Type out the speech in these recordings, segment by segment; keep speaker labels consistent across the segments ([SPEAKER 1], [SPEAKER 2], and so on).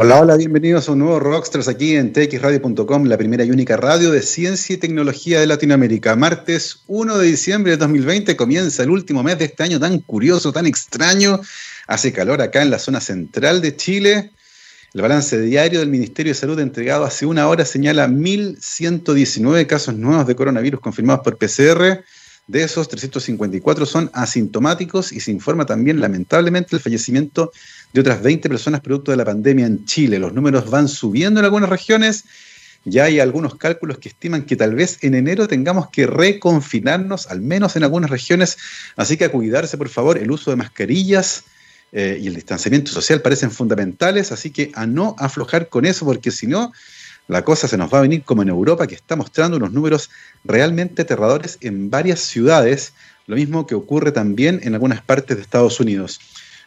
[SPEAKER 1] Hola, hola, bienvenidos a un nuevo Rockstars aquí en txradio.com, la primera y única radio de ciencia y tecnología de Latinoamérica. Martes 1 de diciembre de 2020 comienza el último mes de este año tan curioso, tan extraño. Hace calor acá en la zona central de Chile. El balance diario del Ministerio de Salud entregado hace una hora señala 1.119 casos nuevos de coronavirus confirmados por PCR. De esos, 354 son asintomáticos y se informa también, lamentablemente, el fallecimiento otras 20 personas producto de la pandemia en Chile. Los números van subiendo en algunas regiones. Ya hay algunos cálculos que estiman que tal vez en enero tengamos que reconfinarnos, al menos en algunas regiones. Así que a cuidarse, por favor, el uso de mascarillas eh, y el distanciamiento social parecen fundamentales. Así que a no aflojar con eso, porque si no, la cosa se nos va a venir como en Europa, que está mostrando unos números realmente aterradores en varias ciudades. Lo mismo que ocurre también en algunas partes de Estados Unidos.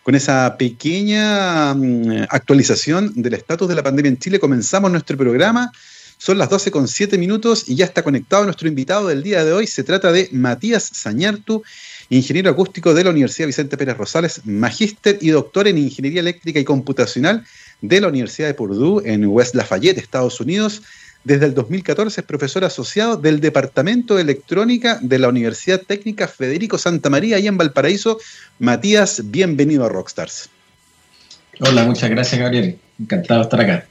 [SPEAKER 1] Con esa pequeña mm, actualización del estatus de la pandemia en Chile, comenzamos nuestro programa. Son las 12 con 7 minutos y ya está conectado nuestro invitado del día de hoy. Se trata de Matías Sañartu, ingeniero acústico de la Universidad Vicente Pérez Rosales, magíster y doctor en ingeniería eléctrica y computacional de la Universidad de Purdue en West Lafayette, Estados Unidos. Desde el 2014 es profesor asociado del Departamento de Electrónica de la Universidad Técnica Federico Santa María, ahí en Valparaíso. Matías, bienvenido a Rockstars.
[SPEAKER 2] Hola, muchas gracias, Gabriel. Encantado de estar acá.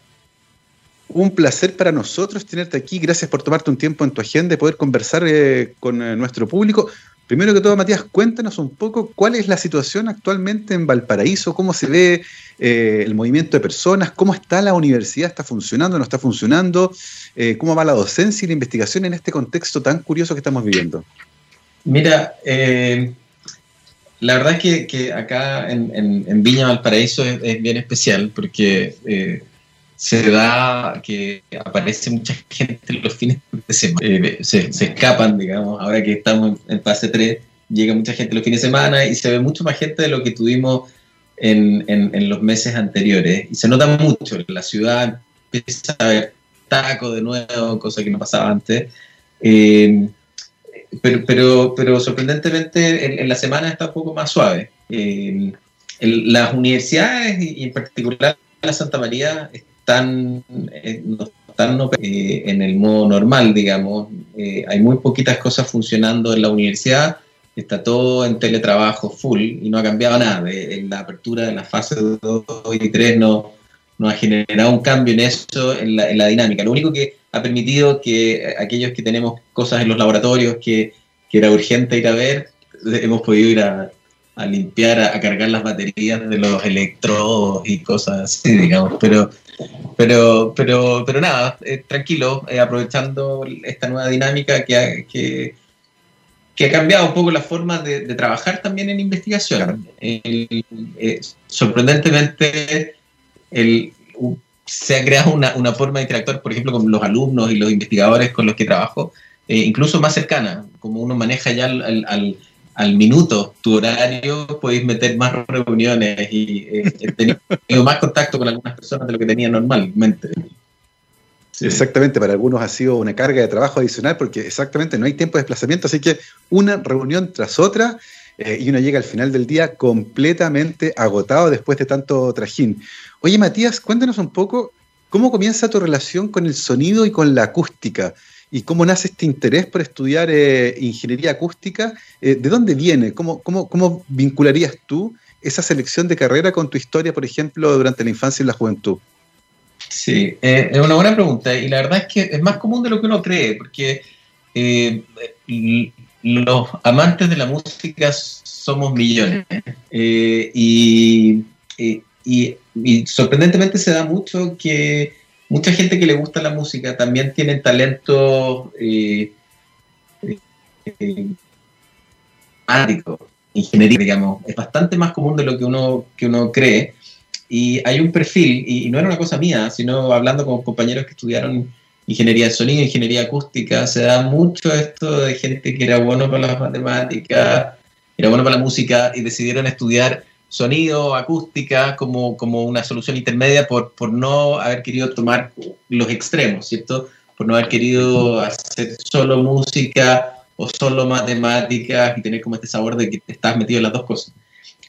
[SPEAKER 1] Un placer para nosotros tenerte aquí. Gracias por tomarte un tiempo en tu agenda y poder conversar eh, con eh, nuestro público. Primero que todo, Matías, cuéntanos un poco cuál es la situación actualmente en Valparaíso, cómo se ve eh, el movimiento de personas, cómo está la universidad, está funcionando, no está funcionando, eh, cómo va la docencia y la investigación en este contexto tan curioso que estamos viviendo.
[SPEAKER 2] Mira, eh, la verdad es que, acá en, Viña Valparaíso es, bien especial porque se da que aparece mucha gente los fines de semana, se, escapan, digamos, ahora que estamos en fase 3, llega mucha gente los fines de semana y se ve mucho más gente de lo que tuvimos en, los meses anteriores. Y se nota mucho, la ciudad empieza a ver taco de nuevo, cosa que no pasaba antes. Eh, pero, pero, pero, sorprendentemente en, la semana está un poco más suave. Eh, las universidades y en particular la Santa María están, eh, están en el modo normal, digamos. hay muy poquitas cosas funcionando en la universidad está todo en teletrabajo full y no ha cambiado nada. En la apertura de la fase 2 y 3 no, no ha generado un cambio en eso, en la, en la, dinámica. Lo único que ha permitido que aquellos que tenemos cosas en los laboratorios que, que era urgente ir a ver, hemos podido ir a, a limpiar, a, cargar las baterías de los electrodos y cosas así, digamos. Pero, pero, pero, pero nada, eh, tranquilo, eh, aprovechando esta nueva dinámica que, que que ha cambiado un poco la forma de, trabajar también en investigación. Eh, sorprendentemente, se ha creado una, forma de interactuar, por ejemplo, con los alumnos y los investigadores con los que trabajo, incluso más cercana, como uno maneja ya al, minuto tu horario, podéis meter más reuniones y eh, he tenido más contacto con algunas personas de lo que tenía normalmente.
[SPEAKER 1] Exactamente, para algunos ha sido una carga de trabajo adicional porque exactamente no hay tiempo de desplazamiento, así que una reunión tras otra eh, y uno llega al final del día completamente agotado después de tanto trajín. Oye Matías, cuéntanos un poco cómo comienza tu relación con el sonido y con la acústica y cómo nace este interés por estudiar eh, ingeniería acústica. Eh, ¿De dónde viene? ¿Cómo, cómo, vincularías tú esa selección de carrera con tu historia, por ejemplo, durante la infancia y la juventud?
[SPEAKER 2] Sí, eh, es una buena pregunta y la verdad es que es más común de lo que uno cree, porque los amantes de la música somos millones y, sorprendentemente se da mucho que mucha gente que le gusta la música también tiene talento ingeniería, digamos, es bastante más común de lo que uno, que uno cree. Y hay un perfil, y, no era una cosa mía, sino hablando con compañeros que estudiaron ingeniería de sonido, ingeniería acústica, se da mucho esto de gente que era bueno para las matemáticas, era bueno para la música y decidieron estudiar sonido, acústica como, como una solución intermedia por, por no haber querido tomar los extremos, ¿cierto? Por no haber querido hacer solo música o solo matemáticas y tener como este sabor de que estás metido en las dos cosas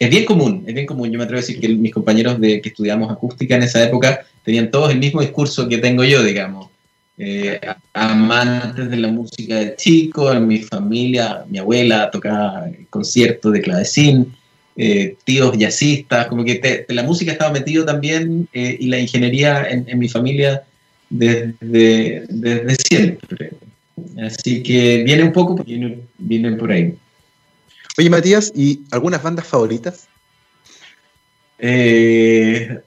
[SPEAKER 2] es bien común, es bien común. Yo me atrevo a decir que mis compañeros de, que estudiamos acústica en esa época tenían todos el mismo discurso que tengo yo, digamos. Eh, amantes de la música de chico, en mi familia, mi abuela tocaba conciertos de clavecín, eh, tíos jazzistas, como que la música estaba metido también eh, y la ingeniería en, mi familia desde, desde, siempre. Así que viene un poco, viene, viene por ahí.
[SPEAKER 1] Oye, Matías, ¿y algunas bandas favoritas?
[SPEAKER 2] Eh,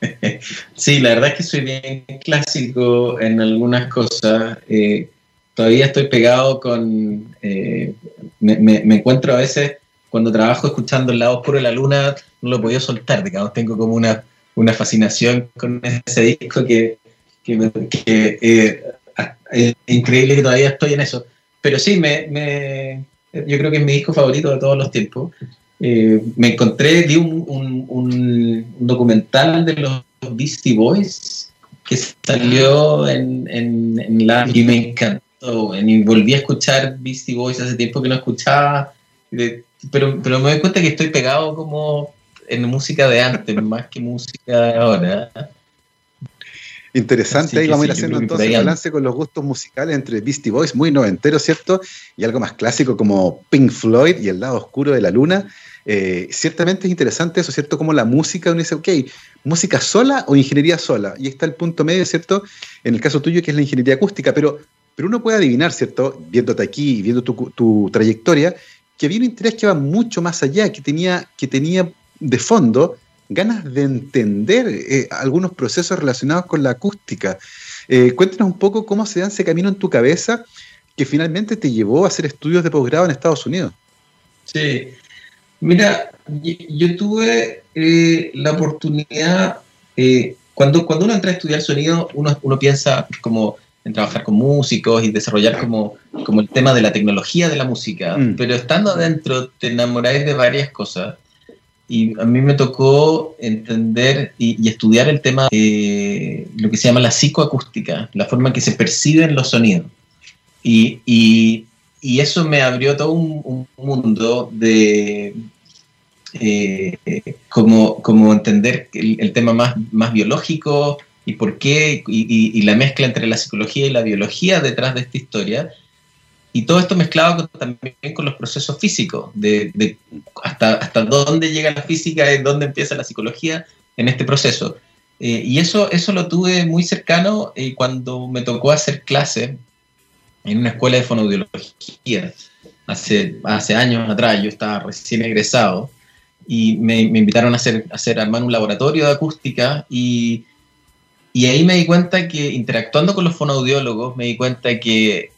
[SPEAKER 2] sí, la verdad es que soy bien clásico en algunas cosas. Eh, todavía estoy pegado con... Eh, me, encuentro a veces cuando trabajo escuchando El lado oscuro de la luna, no lo podido soltar, digamos, tengo como una, una fascinación con ese disco que, que, es increíble que todavía estoy en eso. Pero sí, me, yo creo que es mi disco favorito de todos los tiempos. Eh, me encontré, vi un, un, documental de los Beastie Boys que salió en, en, la y me encantó. Y volví a escuchar Beastie Boys hace tiempo que no escuchaba, pero, pero me doy cuenta que estoy pegado como en música de antes, más que música de ahora.
[SPEAKER 1] Interesante, ahí vamos a ir haciendo entonces el balance con los gustos musicales entre Beastie Boys, muy noventero, ¿cierto? Y algo más clásico como Pink Floyd y El lado oscuro de la luna. Eh, ciertamente es interesante eso, ¿cierto? Como la música, uno dice, ok, música sola o ingeniería sola. Y está el punto medio, ¿cierto? En el caso tuyo, que es la ingeniería acústica, pero, pero uno puede adivinar, ¿cierto? Viéndote aquí y viendo tu, tu, trayectoria, que había un interés que va mucho más allá, que tenía, que tenía de fondo ganas de entender eh, algunos procesos relacionados con la acústica. Eh, cuéntanos un poco cómo se da ese camino en tu cabeza que finalmente te llevó a hacer estudios de posgrado en Estados Unidos.
[SPEAKER 2] Sí, mira, yo tuve eh, la oportunidad, cuando, cuando uno entra a estudiar sonido, uno piensa como en trabajar con músicos y desarrollar como, como el tema de la tecnología de la música, mm. pero estando adentro te enamoráis de varias cosas y a mí me tocó entender y, estudiar el tema de lo que se llama la psicoacústica, la forma en que se perciben los sonidos. Y, y, y eso me abrió todo un, mundo de eh, como, como, entender el, el, tema más, más biológico y por qué, y, y la mezcla entre la psicología y la biología detrás de esta historia y todo esto mezclado también con los procesos físicos, de, hasta, hasta dónde llega la física y dónde empieza la psicología en este proceso. Eh, y eso, eso lo tuve muy cercano eh, cuando me tocó hacer clase en una escuela de fonoaudiología. Hace, hace años atrás, yo estaba recién egresado y me, me invitaron a hacer, a hacer, armar un laboratorio de acústica y, y ahí me di cuenta que interactuando con los fonoaudiólogos, me di cuenta que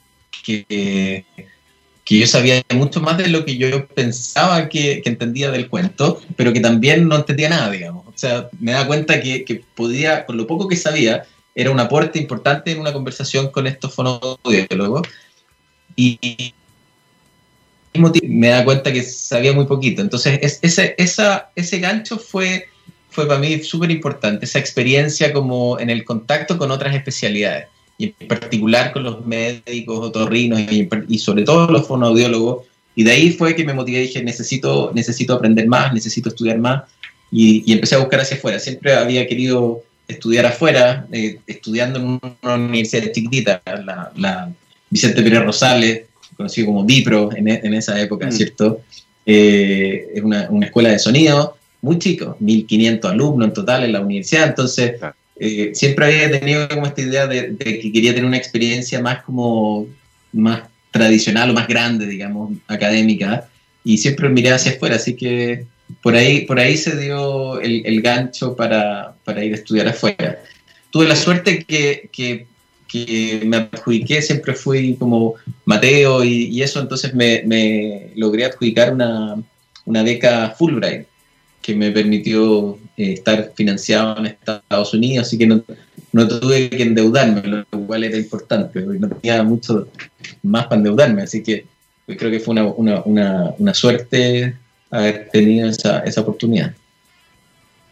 [SPEAKER 2] que, que yo sabía mucho más de lo que yo pensaba que, entendía del cuento, pero que también no entendía nada, digamos. O sea, me da cuenta que, que podía, con lo poco que sabía, era un aporte importante en una conversación con estos fonoaudiólogos. Y, me da cuenta que sabía muy poquito. Entonces, ese, esa, ese gancho fue, fue para mí súper importante, esa experiencia como en el contacto con otras especialidades y en particular con los médicos, otorrinos y, y sobre todo los fonoaudiólogos. Y de ahí fue que me motivé y dije, necesito, necesito aprender más, necesito estudiar más. Y, empecé a buscar hacia afuera. Siempre había querido estudiar afuera, eh, estudiando en una universidad chiquitita, la, la Vicente Pérez Rosales, conocido como DIPRO en, en esa época, mm. ¿cierto? Eh, es una, una, escuela de sonido muy chico, 1500 alumnos en total en la universidad, entonces eh, siempre había tenido como esta idea de, que quería tener una experiencia más como más tradicional o más grande, digamos, académica, y siempre miré hacia afuera, así que por ahí, por ahí se dio el, gancho para, para, ir a estudiar afuera. Tuve la suerte que, que, que me adjudiqué, siempre fui como Mateo y, y eso, entonces me, me, logré adjudicar una, una beca Fulbright que me permitió eh, estar financiado en Estados Unidos, así que no, no, tuve que endeudarme, lo cual era importante, no tenía mucho más para endeudarme, así que creo que fue una, una, una, una suerte haber tenido esa, esa oportunidad.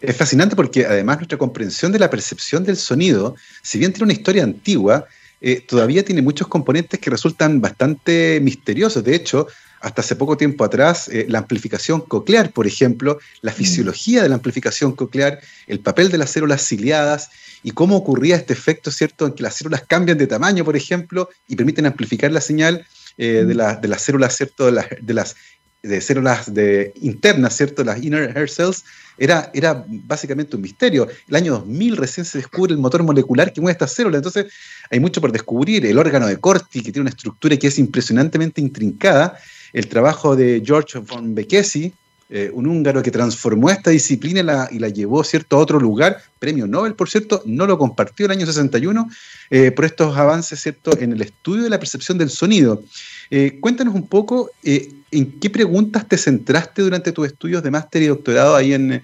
[SPEAKER 1] Es fascinante porque además nuestra comprensión de la percepción del sonido, si bien tiene una historia antigua, eh, todavía tiene muchos componentes que resultan bastante misteriosos. De hecho, hasta hace poco tiempo atrás, eh, la amplificación coclear, por ejemplo, la mm. fisiología de la amplificación coclear, el papel de las células ciliadas y cómo ocurría este efecto, ¿cierto?, en que las células cambian de tamaño, por ejemplo, y permiten amplificar la señal eh, de, mm. de, las células, ¿cierto?, de las, de las de células de, internas, ¿cierto?, las inner hair cells, era, era básicamente un misterio. El año 2000 recién se descubre el motor molecular que mueve estas células, entonces hay mucho por descubrir. El órgano de Corti, que tiene una estructura que es impresionantemente intrincada, el trabajo de George von Bekesi, eh, un húngaro que transformó esta disciplina y la, llevó ¿cierto? a otro lugar, premio Nobel, por cierto, no lo compartió el año 61 eh, por estos avances ¿cierto? en el estudio de la percepción del sonido. Eh, cuéntanos un poco en qué preguntas te centraste durante tus estudios de máster y doctorado ahí en,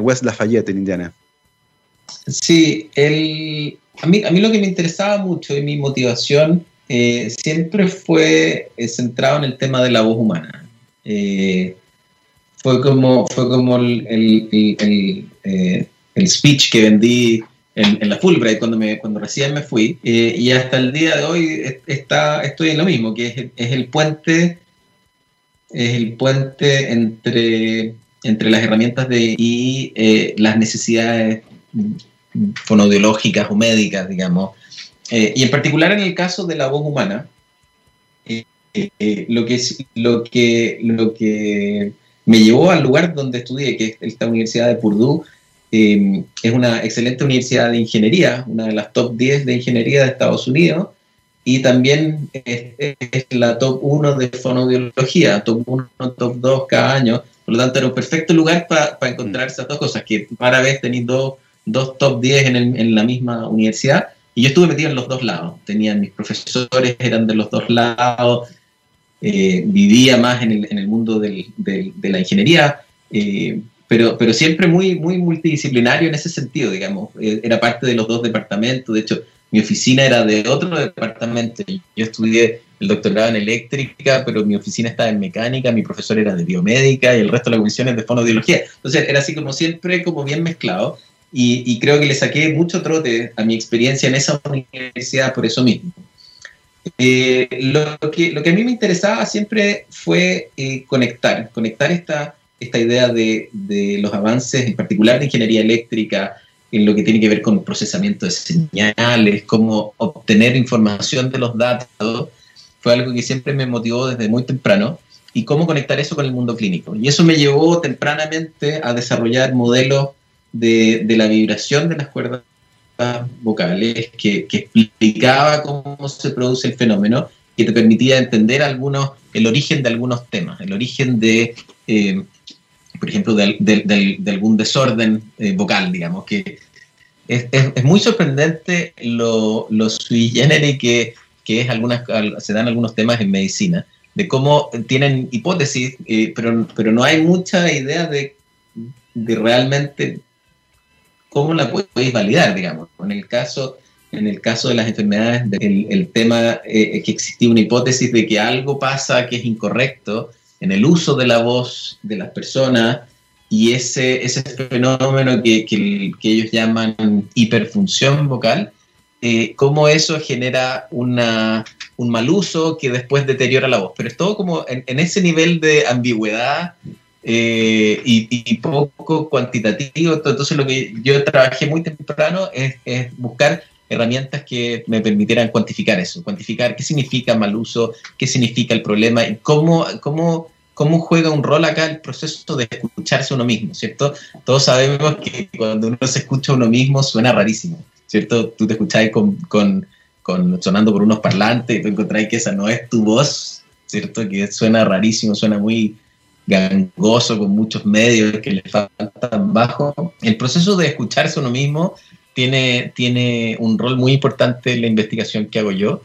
[SPEAKER 1] West Lafayette, en Indiana.
[SPEAKER 2] Sí, a, mí, a mí lo que me interesaba mucho y mi motivación siempre fue centrado en el tema de la voz humana fue como, fue como el, el, eh, el, speech que vendí en, la Fulbright cuando, me, cuando recién me fui. Eh, y hasta el día de hoy está, estoy en lo mismo, que es, el puente es el puente entre, entre las herramientas de y eh, las necesidades fonodiológicas o médicas, digamos. Y en particular en el caso de la voz humana, lo que, lo que, lo que me llevó al lugar donde estudié, que es esta Universidad de Purdue. Em, es una excelente universidad de ingeniería, una de las top 10 de ingeniería de Estados Unidos, y también es, la top 1 de fonoaudiología, top 1, top 2 cada año. Por lo tanto, era un perfecto lugar para encontrar esas dos cosas, que para vez tenéis dos, dos top 10 en, en la misma universidad. Y yo estuve metido en los dos lados. Tenían mis profesores, eran de los dos lados, eh, vivía más en el, en el mundo del, de la ingeniería, eh, pero, pero siempre muy, muy multidisciplinario en ese sentido, digamos. Eh, era parte de los dos departamentos, de hecho, mi oficina era de otro departamento. Yo estudié el doctorado en eléctrica, pero mi oficina estaba en mecánica, mi profesor era de biomédica y el resto de la comisión es de fonodiología. Entonces era así como siempre, como bien mezclado. Y, y, creo que le saqué mucho trote a mi experiencia en esa universidad por eso mismo. Eh, lo, que, lo que a mí me interesaba siempre fue eh, conectar, conectar esta, esta idea de, de, los avances, en particular de ingeniería eléctrica, en lo que tiene que ver con procesamiento de señales, cómo obtener información de los datos, fue algo que siempre me motivó desde muy temprano, y cómo conectar eso con el mundo clínico. Y eso me llevó tempranamente a desarrollar modelos de, de la vibración de las cuerdas vocales que, explicaba cómo se produce el fenómeno, que te permitía entender algunos, el origen de algunos temas, el origen de, eh, por ejemplo, de, de, algún desorden eh, vocal, digamos, que es, es, muy sorprendente lo, lo sui generis que, que es algunas, se dan algunos temas en medicina, de cómo tienen hipótesis, eh, pero, pero no hay mucha idea de, de realmente ¿cómo la podéis validar, digamos? En el caso, en el caso de las enfermedades, el, tema eh, que existía una hipótesis de que algo pasa que es incorrecto en el uso de la voz de las personas y ese, ese fenómeno que, que, ellos llaman hiperfunción vocal, eh, cómo eso genera una, un mal uso que después deteriora la voz. Pero es todo como en, en ese nivel de ambigüedad eh, y, poco cuantitativo. Entonces lo que yo trabajé muy temprano es, buscar herramientas que me permitieran cuantificar eso, cuantificar qué significa mal uso, qué significa el problema y cómo, cómo, cómo juega un rol acá el proceso de escucharse uno mismo, ¿cierto? Todos sabemos que cuando uno se escucha a uno mismo suena rarísimo, ¿cierto? Tú te escuchás con, con, con sonando por unos parlantes y tú encontrás que esa no es tu voz, ¿cierto? Que suena rarísimo, suena muy, gangoso, con muchos medios que le faltan bajo. El proceso de escucharse uno mismo tiene, tiene un rol muy importante en la investigación que hago yo,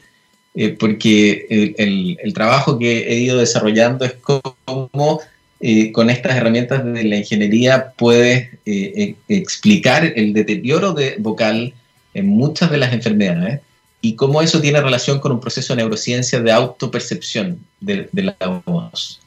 [SPEAKER 2] eh, porque el, el, trabajo que he ido desarrollando es cómo eh, con estas herramientas de la ingeniería puedes eh, explicar el deterioro de vocal en muchas de las enfermedades y cómo eso tiene relación con un proceso de neurociencia de autopercepción de, de la voz.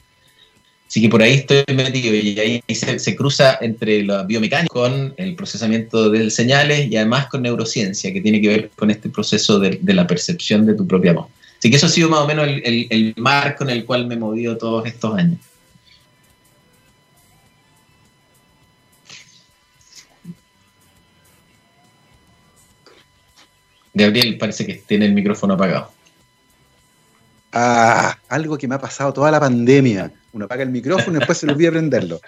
[SPEAKER 2] Así que por ahí estoy metido y ahí se, cruza entre la biomecánica con el procesamiento de señales y además con neurociencia, que tiene que ver con este proceso de, la percepción de tu propia voz. Así que eso ha sido más o menos el, marco en el cual me he movido todos estos años. Gabriel parece que tiene el micrófono apagado.
[SPEAKER 1] Ah, algo que me ha pasado toda la pandemia. Uno apaga el micrófono y después se le olvida prenderlo.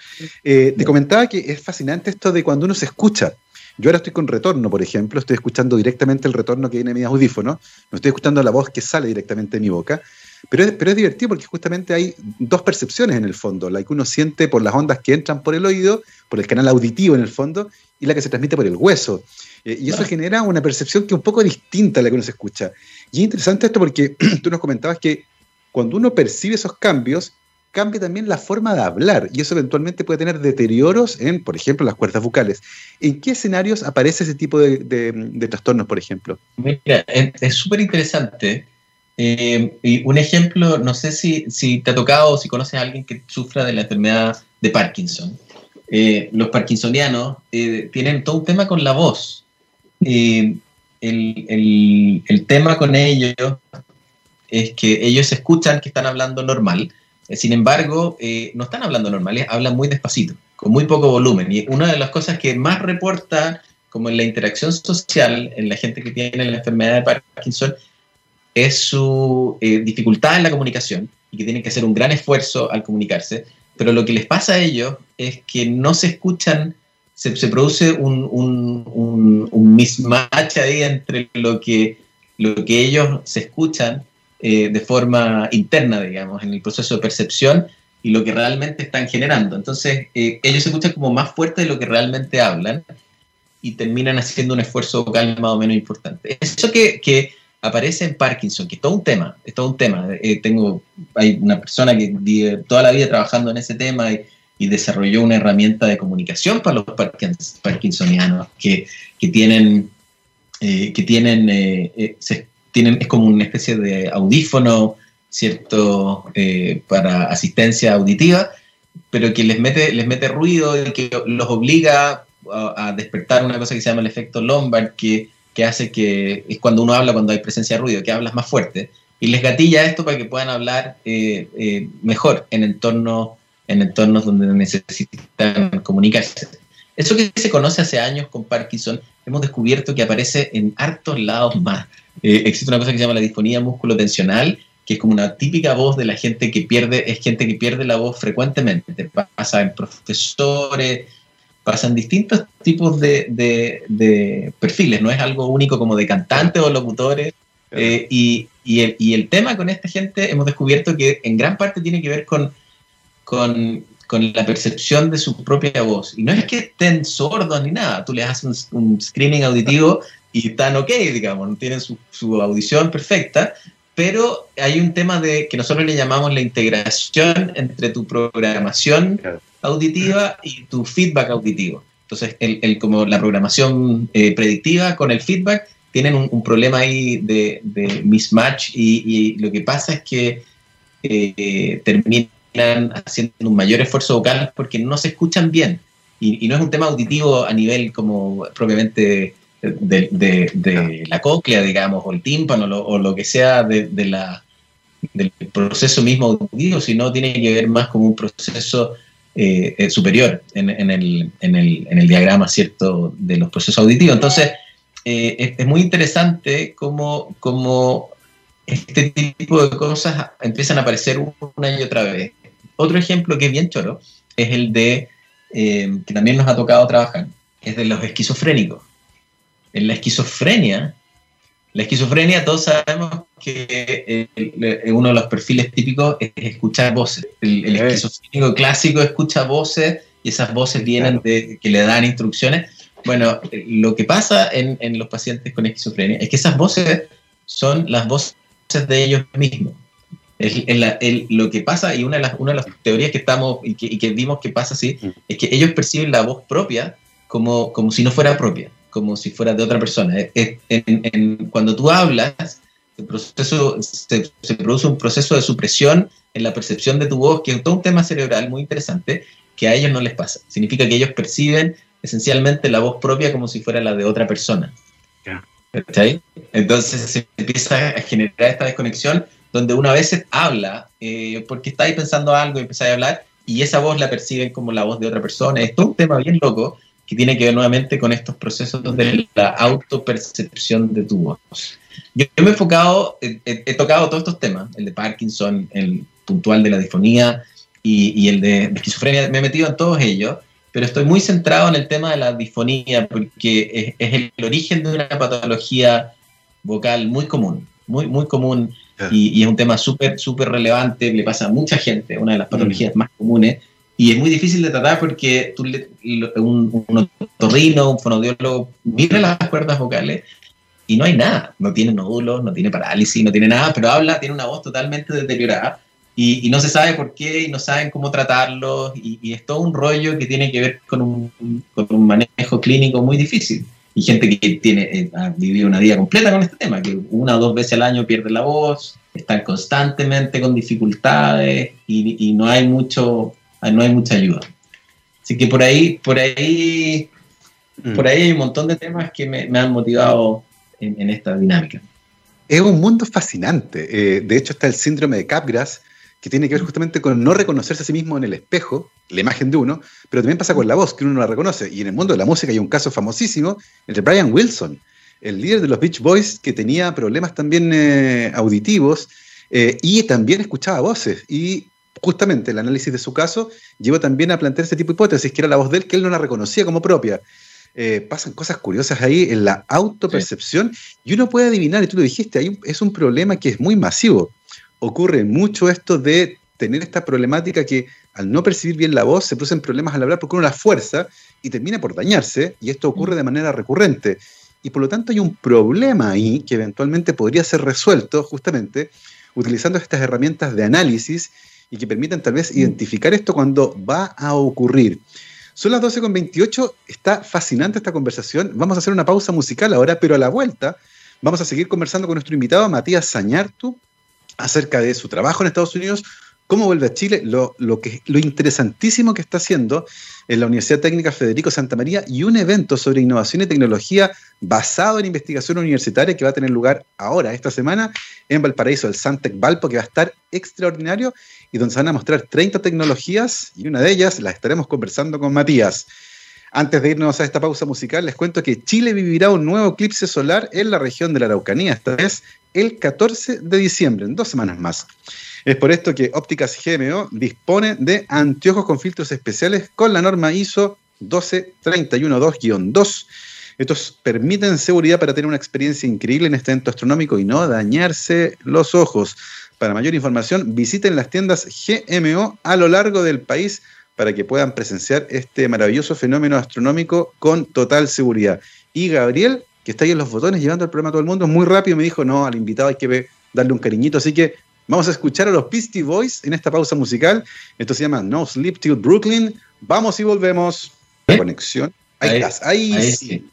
[SPEAKER 1] Eh, te comentaba que es fascinante esto de cuando uno se escucha. Yo ahora estoy con retorno, por ejemplo, estoy escuchando directamente el retorno que viene de mi audífono, no estoy escuchando la voz que sale directamente de mi boca, pero es, pero es divertido porque justamente hay dos percepciones en el fondo, la que uno siente por las ondas que entran por el oído, por el canal auditivo en el fondo, y la que se transmite por el hueso. Eh, y eso genera una percepción que es un poco distinta a la que uno se escucha. Y es interesante esto porque tú nos comentabas que cuando uno percibe esos cambios, cambia también la forma de hablar y eso eventualmente puede tener deterioros en, por ejemplo, las cuerdas vocales. ¿En qué escenarios aparece ese tipo de, trastornos, por ejemplo?
[SPEAKER 2] Mira, es súper interesante. Eh, y un ejemplo, no sé si, si te ha tocado o si conoces a alguien que sufra de la enfermedad de Parkinson. Eh, los parkinsonianos eh, tienen todo un tema con la voz. El, el, el tema con ellos es que ellos escuchan que están hablando normal, eh, sin embargo, eh, no están hablando normal, hablan muy despacito, con muy poco volumen. Y una de las cosas que más reporta, como en la interacción social, en la gente que tiene la enfermedad de Parkinson, es su eh, dificultad en la comunicación y que tienen que hacer un gran esfuerzo al comunicarse. Pero lo que les pasa a ellos es que no se escuchan, se, produce un, mismatch ahí entre lo que, lo que ellos se escuchan eh, de forma interna, digamos, en el proceso de percepción y lo que realmente están generando. Entonces, eh, ellos se escuchan como más fuerte de lo que realmente hablan y terminan haciendo un esfuerzo vocal más o menos importante. Eso que, que aparece en Parkinson, que es todo un tema, es todo un tema. Eh, tengo, hay una persona que vive toda la vida trabajando en ese tema y, desarrolló una herramienta de comunicación para los parkinsonianos que, que tienen, que tienen se, tienen, es como una especie de audífono, ¿cierto?, eh, para asistencia auditiva, pero que les mete, les mete ruido y que los obliga a, despertar una cosa que se llama el efecto Lombard, que, que, hace que es cuando uno habla cuando hay presencia de ruido, que hablas más fuerte, y les gatilla esto para que puedan hablar eh, eh, mejor en entornos, en entornos donde necesitan comunicarse. Eso que se conoce hace años con Parkinson, hemos descubierto que aparece en hartos lados más. Eh, existe una cosa que se llama la disfonía musculotensional, que es como una típica voz de la gente que pierde, es gente que pierde la voz frecuentemente. Pasa en profesores, pasan distintos tipos de, perfiles, no es algo único como de cantantes o locutores. Eh, y, el, tema con esta gente hemos descubierto que en gran parte tiene que ver con, con, la percepción de su propia voz. Y no es que estén sordos ni nada, tú le haces un screening auditivo y están ok, digamos, tienen su, su, audición perfecta, pero hay un tema de que nosotros le llamamos la integración entre tu programación auditiva y tu feedback auditivo. Entonces, el, el como la programación eh, predictiva con el feedback tienen un, problema ahí de, de mismatch y, y, lo que pasa es que eh, terminan haciendo un mayor esfuerzo vocal porque no se escuchan bien. Y, y, no es un tema auditivo a nivel como propiamente de, la cóclea, digamos, o el tímpano, o lo que sea de, la, del proceso mismo auditivo, sino tiene que ver más como un proceso eh, eh, superior en, el, en, el, en, el, diagrama, ¿cierto?, de los procesos auditivos. Entonces, eh, es, muy interesante cómo, cómo este tipo de cosas empiezan a aparecer una y otra vez. Otro ejemplo que es bien choro es el de, que también nos ha tocado trabajar, es de los esquizofrénicos en la esquizofrenia, la esquizofrenia todos sabemos que uno de los perfiles típicos es escuchar voces. El, esquizofrénico clásico escucha voces y esas voces vienen de que le dan instrucciones. Bueno, lo que pasa en, los pacientes con esquizofrenia es que esas voces son las voces de ellos mismos. Lo que pasa, y una de, las, una de las teorías que estamos y que, y que vimos que pasa así, mm. es que ellos perciben la voz propia como, como si no fuera propia como si fuera de otra persona. cuando tú hablas, el proceso, se, produce un proceso de supresión en la percepción de tu voz, que es todo un tema cerebral muy interesante, que a ellos no les pasa. Significa que ellos perciben esencialmente la voz propia como si fuera la de otra persona. Entonces se empieza a generar esta desconexión donde una vez habla eh, porque está ahí pensando algo y empieza a hablar y esa voz la perciben como la voz de otra persona. Esto es un tema bien loco que tiene que ver nuevamente con estos procesos de la autopercepción de tu voz. Yo, me he enfocado, he, tocado todos estos temas, el de Parkinson, el puntual de la disfonía y, el de esquizofrenia, me he metido en todos ellos, pero estoy muy centrado en el tema de la disfonía porque es, es el origen de una patología vocal muy común, muy, muy común y, es un tema súper, súper relevante, le pasa a mucha gente, una de las mm. patologías más comunes, y es muy difícil de tratar porque tú, un, un otorrino, un fonodiólogo, mira las cuerdas vocales y no hay nada, no tiene nódulos, no tiene parálisis, no tiene nada, pero habla, tiene una voz totalmente deteriorada y, no se sabe por qué y no saben cómo tratarlo y, es todo un rollo que tiene que ver con un, con un manejo clínico muy difícil y gente que tiene, eh, ha vivido una vida completa con este tema, que una o dos veces al año pierde la voz, están constantemente con dificultades y, no hay mucho, no hay mucha ayuda. Así que por ahí, por ahí, mm. por ahí hay un montón de temas que me, han motivado en, esta dinámica.
[SPEAKER 1] Es un mundo fascinante. Eh, de hecho, está el síndrome de Capgras, que tiene que ver justamente con no reconocerse a sí mismo en el espejo, la imagen de uno, pero también pasa con la voz, que uno no la reconoce. Y en el mundo de la música hay un caso famosísimo entre Brian Wilson, el líder de los Beach Boys, que tenía problemas también eh, auditivos eh, y también escuchaba voces. Y justamente el análisis de su caso llevó también a plantear ese tipo de hipótesis, que era la voz de él, que él no la reconocía como propia. Eh, pasan cosas curiosas ahí en la autopercepción y uno puede adivinar, y tú lo dijiste, es un problema que es muy masivo ocurre mucho esto de tener esta problemática que al no percibir bien la voz se producen problemas al hablar porque uno la fuerza y termina por dañarse y esto ocurre de manera recurrente. Y por lo tanto hay un problema ahí que eventualmente podría ser resuelto justamente utilizando estas herramientas de análisis y que permitan tal vez identificar esto cuando va a ocurrir. Son las 12.28, está fascinante esta conversación. Vamos a hacer una pausa musical ahora, pero a la vuelta vamos a seguir conversando con nuestro invitado Matías Sañartu, acerca de su trabajo en Estados Unidos, cómo vuelve a Chile, lo, que, lo interesantísimo que está haciendo en la Universidad Técnica Federico Santa María y un evento sobre innovación y tecnología basado en investigación universitaria que va a tener lugar ahora, esta semana, en Valparaíso, el Santec Valpo, que va a estar extraordinario y donde se van a mostrar 30 tecnologías y una de ellas la estaremos conversando con Matías. Antes de irnos a esta pausa musical, les cuento que Chile vivirá un nuevo eclipse solar en la región de la Araucanía, esta vez el 14 de diciembre, en dos semanas más. Es por esto que Ópticas GMO dispone de anteojos con filtros especiales con la norma ISO 12312-2. Estos permiten seguridad para tener una experiencia increíble en este evento astronómico y no dañarse los ojos. Para mayor información, visiten las tiendas GMO a lo largo del país para que puedan presenciar este maravilloso fenómeno astronómico con total seguridad. Y Gabriel, que está ahí en los botones llevando el programa a todo el mundo, muy rápido me dijo, no, al invitado hay que darle un cariñito, así que vamos a escuchar a los Beastie Boys en esta pausa musical. Esto se llama No Sleep Till Brooklyn. Vamos y volvemos. ¿Eh? Conexión. Ahí, estás, ahí, sí.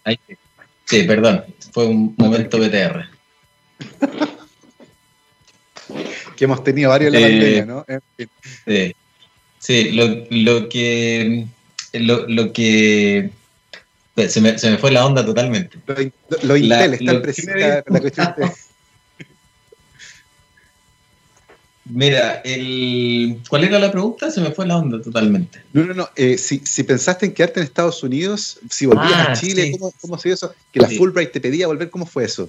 [SPEAKER 2] sí. perdón, fue un momento BTR.
[SPEAKER 1] que hemos tenido varios en la eh, pandemia, ¿no?
[SPEAKER 2] Sí. Sí, lo, lo que. Lo, que. Se me, se me, fue la onda totalmente.
[SPEAKER 1] Lo, Intel está presente la cuestión
[SPEAKER 2] Mira, el... ¿cuál era la pregunta? Se me fue la onda totalmente.
[SPEAKER 1] No, no, no. Eh, si, si, pensaste en quedarte en Estados Unidos, si volvías a ah, Chile, ¿cómo, ¿cómo, se dio eso? Que la Fulbright te pedía volver, ¿cómo fue eso?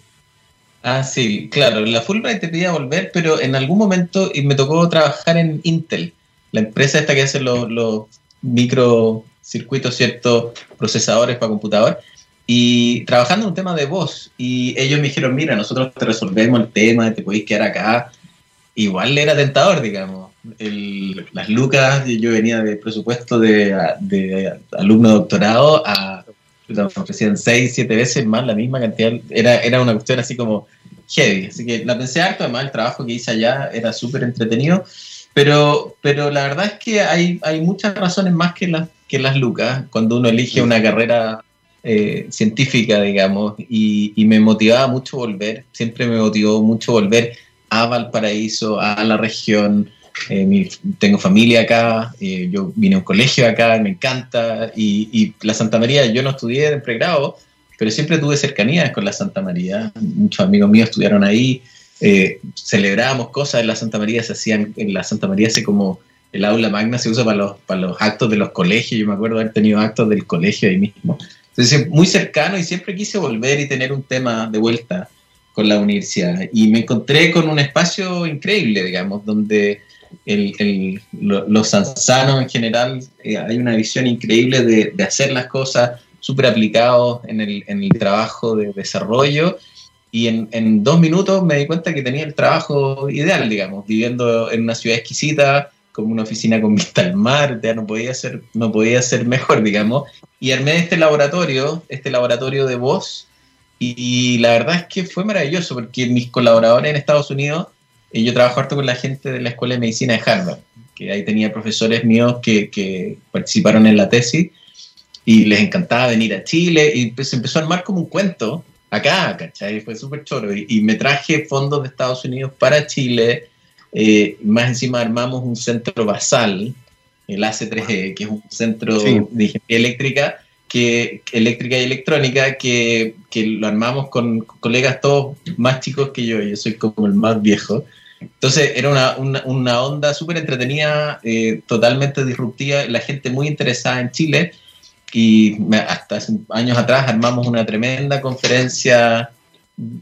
[SPEAKER 2] Ah, sí, claro. La Fulbright te pedía volver, pero en algún momento me tocó trabajar en Intel la empresa esta que hace los, los microcircuitos, ¿cierto? Procesadores para computador. Y trabajando en un tema de voz. Y ellos me dijeron, mira, nosotros te resolvemos el tema, te podéis quedar acá. Igual era tentador, digamos. las lucas, yo venía de presupuesto de, de alumno doctorado a me ofrecían seis, siete veces más la misma cantidad. Era, era una cuestión así como heavy. Así que la pensé harto, además el trabajo que hice allá era súper entretenido. Pero, pero la verdad es que hay, hay muchas razones más que las, que las lucas cuando uno elige una carrera eh, científica, digamos, y, me motivaba mucho volver, siempre me motivó mucho volver a Valparaíso, a la región. Eh, tengo familia acá, eh, yo vine a un colegio acá, me encanta, y, y, la Santa María, yo no estudié en pregrado, pero siempre tuve cercanías con la Santa María. Muchos amigos míos estudiaron ahí, eh, celebrábamos cosas en la Santa María, se hacían en la Santa María, hace como el aula magna se usa para los, para los actos de los colegios, yo me acuerdo haber tenido actos del colegio ahí mismo. Entonces, muy cercano y siempre quise volver y tener un tema de vuelta con la universidad. Y me encontré con un espacio increíble, digamos, donde el, el, los sanzanos en general eh, hay una visión increíble de, de hacer las cosas súper aplicados en el, en el trabajo de desarrollo y en, en, dos minutos me di cuenta que tenía el trabajo ideal, digamos, viviendo en una ciudad exquisita, como una oficina con vista al mar, ya no podía ser, no podía ser mejor, digamos. Y armé este laboratorio, este laboratorio de voz, y, la verdad es que fue maravilloso, porque mis colaboradores en Estados Unidos, eh, yo trabajo harto con la gente de la Escuela de Medicina de Harvard, que ahí tenía profesores míos que, que participaron en la tesis, y les encantaba venir a Chile, y pues empezó a armar como un cuento acá, ¿cachai? Fue súper choro, y, y me traje fondos de Estados Unidos para Chile, eh, más encima armamos un centro basal, el AC3E, que es un centro de ingeniería eléctrica, que, eléctrica y electrónica, que, que, lo armamos con colegas todos más chicos que yo, yo soy como el más viejo. Entonces era una, una, una onda súper entretenida, eh, totalmente disruptiva, la gente muy interesada en Chile y hasta hace años atrás armamos una tremenda conferencia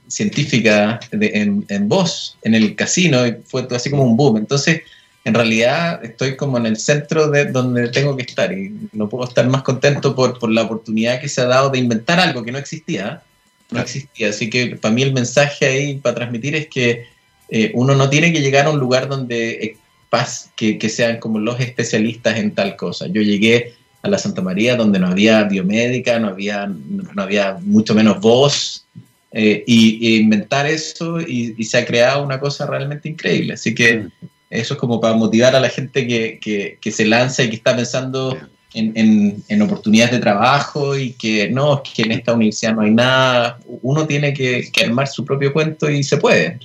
[SPEAKER 2] científica en, en, voz en el casino y fue así como un boom. Entonces, en realidad estoy como en el centro de donde tengo que estar y no puedo estar más contento por, por la oportunidad que se ha dado de inventar algo que no existía. No existía. Así que para mí el mensaje ahí para transmitir es que eh, uno no tiene que llegar a un lugar donde eh, que, que sean como los especialistas en tal cosa. Yo llegué a la Santa María donde no había biomédica, no había, no había mucho menos voz, eh, y, inventar eso y, se ha creado una cosa realmente increíble. Así que eso es como para motivar a la gente que, que, se lanza y que está pensando en, en, oportunidades de trabajo y que no, que en esta universidad no hay nada. Uno tiene que, que armar su propio cuento y se puede.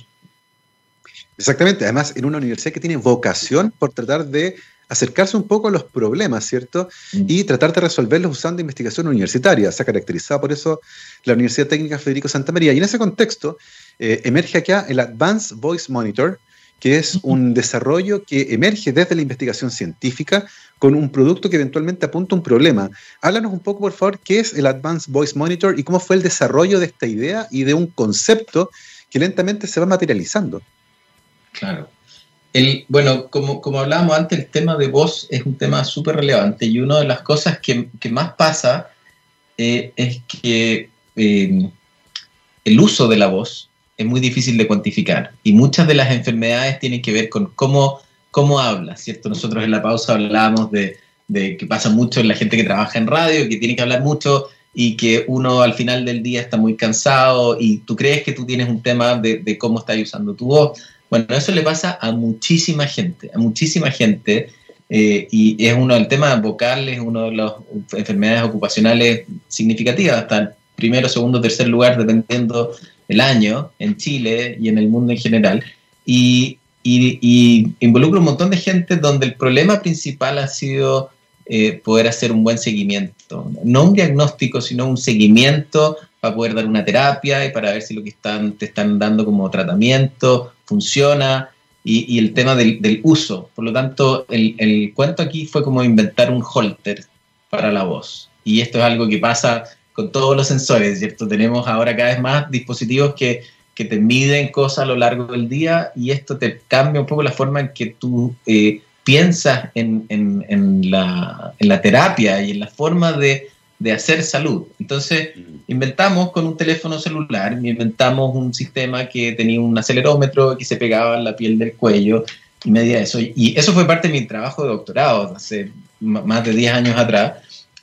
[SPEAKER 1] Exactamente, además en una universidad que tiene vocación por tratar de acercarse un poco a los problemas, ¿cierto? Mm. Y tratar de resolverlos usando investigación universitaria. Se ha caracterizado por eso la Universidad Técnica Federico Santa María. Y en ese contexto eh, emerge acá el Advanced Voice Monitor, que es un desarrollo que emerge desde la investigación científica con un producto que eventualmente apunta a un problema. Háblanos un poco, por favor, qué es el Advanced Voice Monitor y cómo fue el desarrollo de esta idea y de un concepto que lentamente se va materializando.
[SPEAKER 2] Claro. El, bueno, como, como hablábamos antes, el tema de voz es un tema súper relevante y una de las cosas que, que más pasa eh, es que eh, el uso de la voz es muy difícil de cuantificar y muchas de las enfermedades tienen que ver con cómo, cómo habla, ¿cierto? Nosotros en la pausa hablábamos de, de que pasa mucho en la gente que trabaja en radio, que tiene que hablar mucho y que uno al final del día está muy cansado y tú crees que tú tienes un tema de, de cómo estás usando tu voz bueno, eso le pasa a muchísima gente, a muchísima gente, eh, y es uno del tema vocal, es uno de las enfermedades ocupacionales significativas, hasta el primero, segundo, tercer lugar, dependiendo el año, en Chile y en el mundo en general. Y, involucra un montón de gente donde el problema principal ha sido eh, poder hacer un buen seguimiento. No un diagnóstico, sino un seguimiento para poder dar una terapia y para ver si lo que están, te están dando como tratamiento funciona y, el tema del, uso. Por lo tanto, el, cuento aquí fue como inventar un holter para la voz. Y esto es algo que pasa con todos los sensores, ¿cierto? Tenemos ahora cada vez más dispositivos que, que te miden cosas a lo largo del día y esto te cambia un poco la forma en que tú eh, piensas en, en, la, en la terapia y en la forma de de hacer salud. Entonces, inventamos con un teléfono celular, inventamos un sistema que tenía un acelerómetro que se pegaba en la piel del cuello y medía eso. Y eso fue parte de mi trabajo de doctorado hace más de 10 años atrás.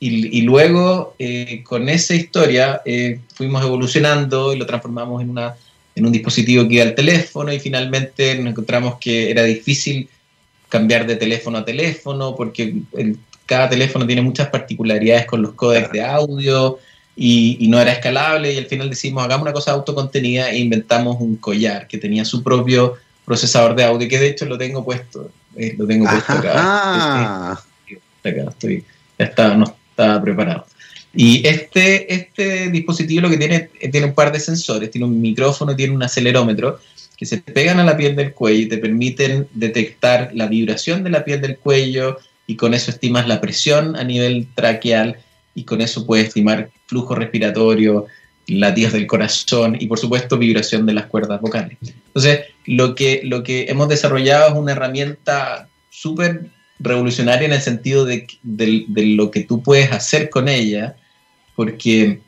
[SPEAKER 2] Y, luego, eh, con esa historia, eh, fuimos evolucionando y lo transformamos en, una, en un dispositivo que iba al teléfono y finalmente nos encontramos que era difícil cambiar de teléfono a teléfono porque el cada teléfono tiene muchas particularidades con los códecs de audio y, no era escalable y al final decimos hagamos una cosa autocontenida e inventamos un collar que tenía su propio procesador de audio que de hecho lo tengo puesto eh, lo tengo puesto acá, acá estoy, ya está, no estaba preparado. Y este, este dispositivo lo que tiene, tiene un par de sensores, tiene un micrófono, tiene un acelerómetro, que se pegan a la piel del cuello y te permiten detectar la vibración de la piel del cuello y con eso estimas la presión a nivel traqueal y con eso puedes estimar flujo respiratorio, latidos del corazón y por supuesto vibración de las cuerdas vocales. Entonces, lo que, lo que hemos desarrollado es una herramienta súper revolucionaria en el sentido de, lo que tú puedes hacer con ella, porque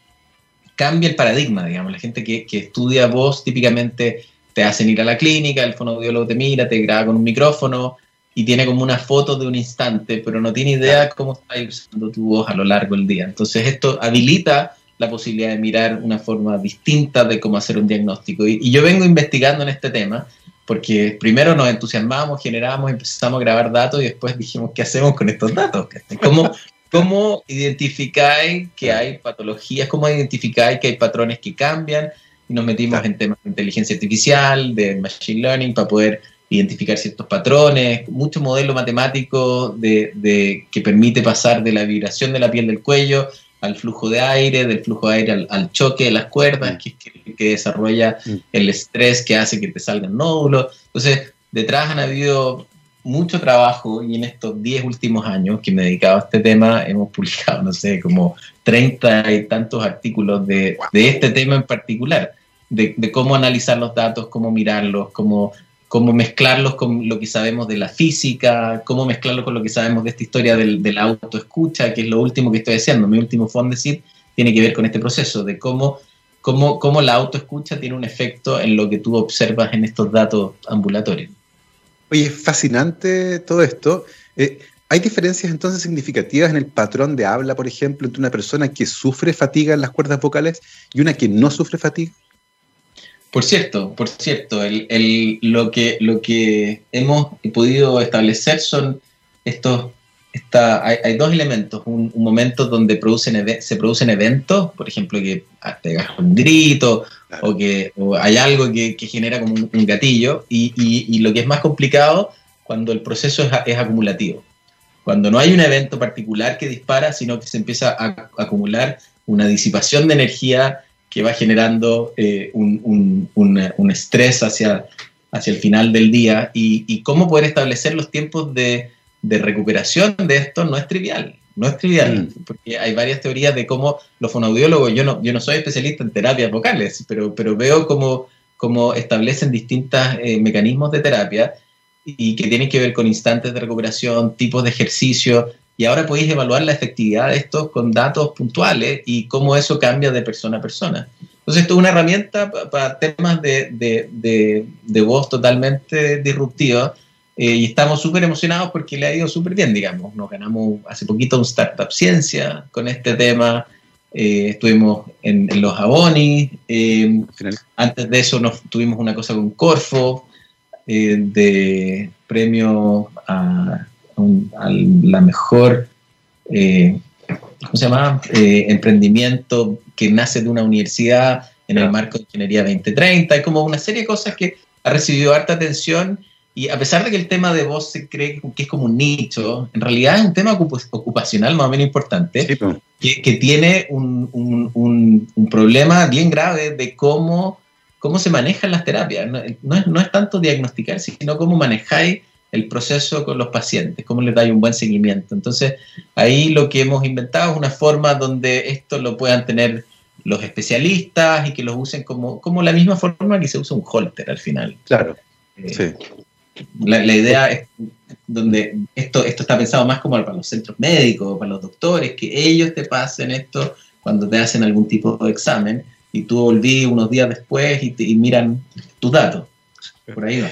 [SPEAKER 2] cambia el paradigma, digamos, la gente que, que estudia voz típicamente te hacen ir a la clínica, el fonoaudiólogo te mira, te graba con un micrófono y tiene como una foto de un instante, pero no tiene idea cómo está usando tu voz a lo largo del día. Entonces esto habilita la posibilidad de mirar una forma distinta de cómo hacer un diagnóstico. Y, yo vengo investigando en este tema porque primero nos entusiasmamos, generamos, empezamos a grabar datos y después dijimos, ¿qué hacemos con estos datos? ¿Cómo, cómo identificáis que hay patologías? ¿Cómo identificáis que hay patrones que cambian? Y nos metimos en temas de inteligencia artificial, de machine learning, para poder identificar ciertos patrones, mucho modelo matemático de, de, que permite pasar de la vibración de la piel del cuello al flujo de aire, del flujo de aire al, choque de las cuerdas, mm. que, que, desarrolla mm. el estrés que hace que te salgan nódulos. Entonces, detrás han habido mucho trabajo y en estos 10 últimos años que me he dedicado a este tema hemos publicado, no sé, como 30 y tantos artículos de, de este tema en particular, de, de, cómo analizar los datos, cómo mirarlos, cómo cómo mezclarlos con lo que sabemos de la física, cómo mezclarlo con lo que sabemos de esta historia del, de la autoescucha, que es lo último que estoy haciendo. Mi último decir tiene que ver con este proceso de cómo, cómo, cómo la autoescucha tiene un efecto en lo que tú observas en estos datos ambulatorios.
[SPEAKER 1] Oye, es fascinante todo esto. Eh, ¿Hay diferencias entonces significativas en el patrón de habla, por ejemplo, entre una persona que sufre fatiga en las cuerdas vocales y una que no sufre fatiga?
[SPEAKER 2] Por cierto, por cierto, el, lo, que, lo que hemos podido establecer son estos, esta, hay, dos elementos, un, momento donde producen, se producen eventos, por ejemplo, que pegas un grito o que hay algo que, genera como un, gatillo, y, y, lo que es más complicado cuando el proceso es, es, acumulativo. Cuando no hay un evento particular que dispara, sino que se empieza a acumular una disipación de energía que va generando eh, un, un, estrés hacia, hacia el final del día y, cómo poder establecer los tiempos de, de, recuperación de esto no es trivial. No es trivial, mm. porque hay varias teorías de cómo los fonoaudiólogos, yo no, yo no soy especialista en terapias vocales, pero, pero veo cómo, cómo establecen distintos eh, mecanismos de terapia y que tienen que ver con instantes de recuperación, tipos de ejercicio, y ahora podéis evaluar la efectividad de esto con datos puntuales y cómo eso cambia de persona a persona. Entonces, esto es una herramienta para temas de, de, de, voz totalmente disruptiva eh, y estamos súper emocionados porque le ha ido súper bien, digamos. Nos ganamos hace poquito un Startup Ciencia con este tema. Eh, estuvimos en, los Aboni. Eh, antes de eso nos tuvimos una cosa con Corfo de premio a a la mejor, eh, ¿cómo se llama? Eh, emprendimiento que nace de una universidad en el marco de Ingeniería 2030. Hay como una serie de cosas que ha recibido harta atención y a pesar de que el tema de voz se cree que es como un nicho, en realidad es un tema ocupacional más o menos importante, que, tiene un, un, problema bien grave de cómo, cómo se manejan las terapias. No, no, es, no es tanto diagnosticar, sino cómo manejáis el proceso con los pacientes, cómo les dais un buen seguimiento. Entonces, ahí lo que hemos inventado es una forma donde esto lo puedan tener los especialistas y que los usen como, como la misma forma que se usa un holter al final.
[SPEAKER 1] Claro. Eh, sí.
[SPEAKER 2] La, idea es donde esto, esto está pensado más como para los centros médicos, para los doctores, que ellos te pasen esto cuando te hacen algún tipo de examen y tú volví unos días después y, y miran tus datos. Por ahí va.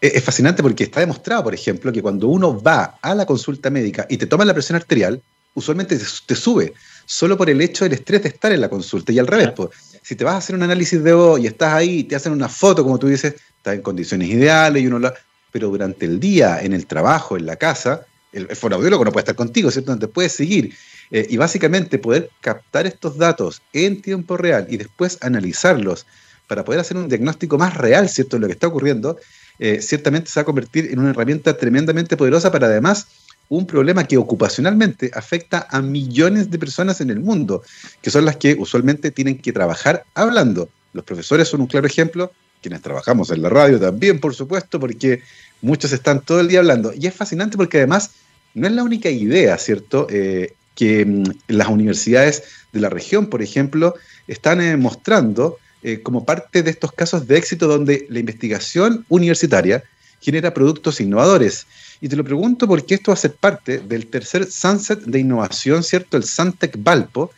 [SPEAKER 1] Es fascinante porque está demostrado, por ejemplo, que cuando uno va a la consulta médica y te toman la presión arterial, usualmente te, sube, solo por el hecho del estrés de estar en la consulta. Y al revés, pues, si te vas a hacer un análisis de voz y estás ahí y te hacen una foto, como tú dices, estás en condiciones ideales y uno la... Pero durante el día, en el trabajo, en la casa, el, el fonoaudiólogo no puede estar contigo, ¿cierto? No te puede seguir. Eh, y básicamente poder captar estos datos en tiempo real y después analizarlos para poder hacer un diagnóstico más real, ¿cierto?, de lo que está ocurriendo, eh, ciertamente se va a convertir en una herramienta tremendamente poderosa para además un problema que ocupacionalmente afecta a millones de personas en el mundo, que son las que usualmente tienen que trabajar hablando. Los profesores son un claro ejemplo, quienes trabajamos en la radio también, por supuesto, porque muchos están todo el día hablando. Y es fascinante porque además no es la única idea, ¿cierto? Eh, que mm, las universidades de la región, por ejemplo, están eh, mostrando eh, como parte de estos casos de éxito donde la investigación universitaria genera productos innovadores. Y te lo pregunto porque esto va a ser parte del tercer Sunset de innovación, ¿cierto? El Suntec Valpo,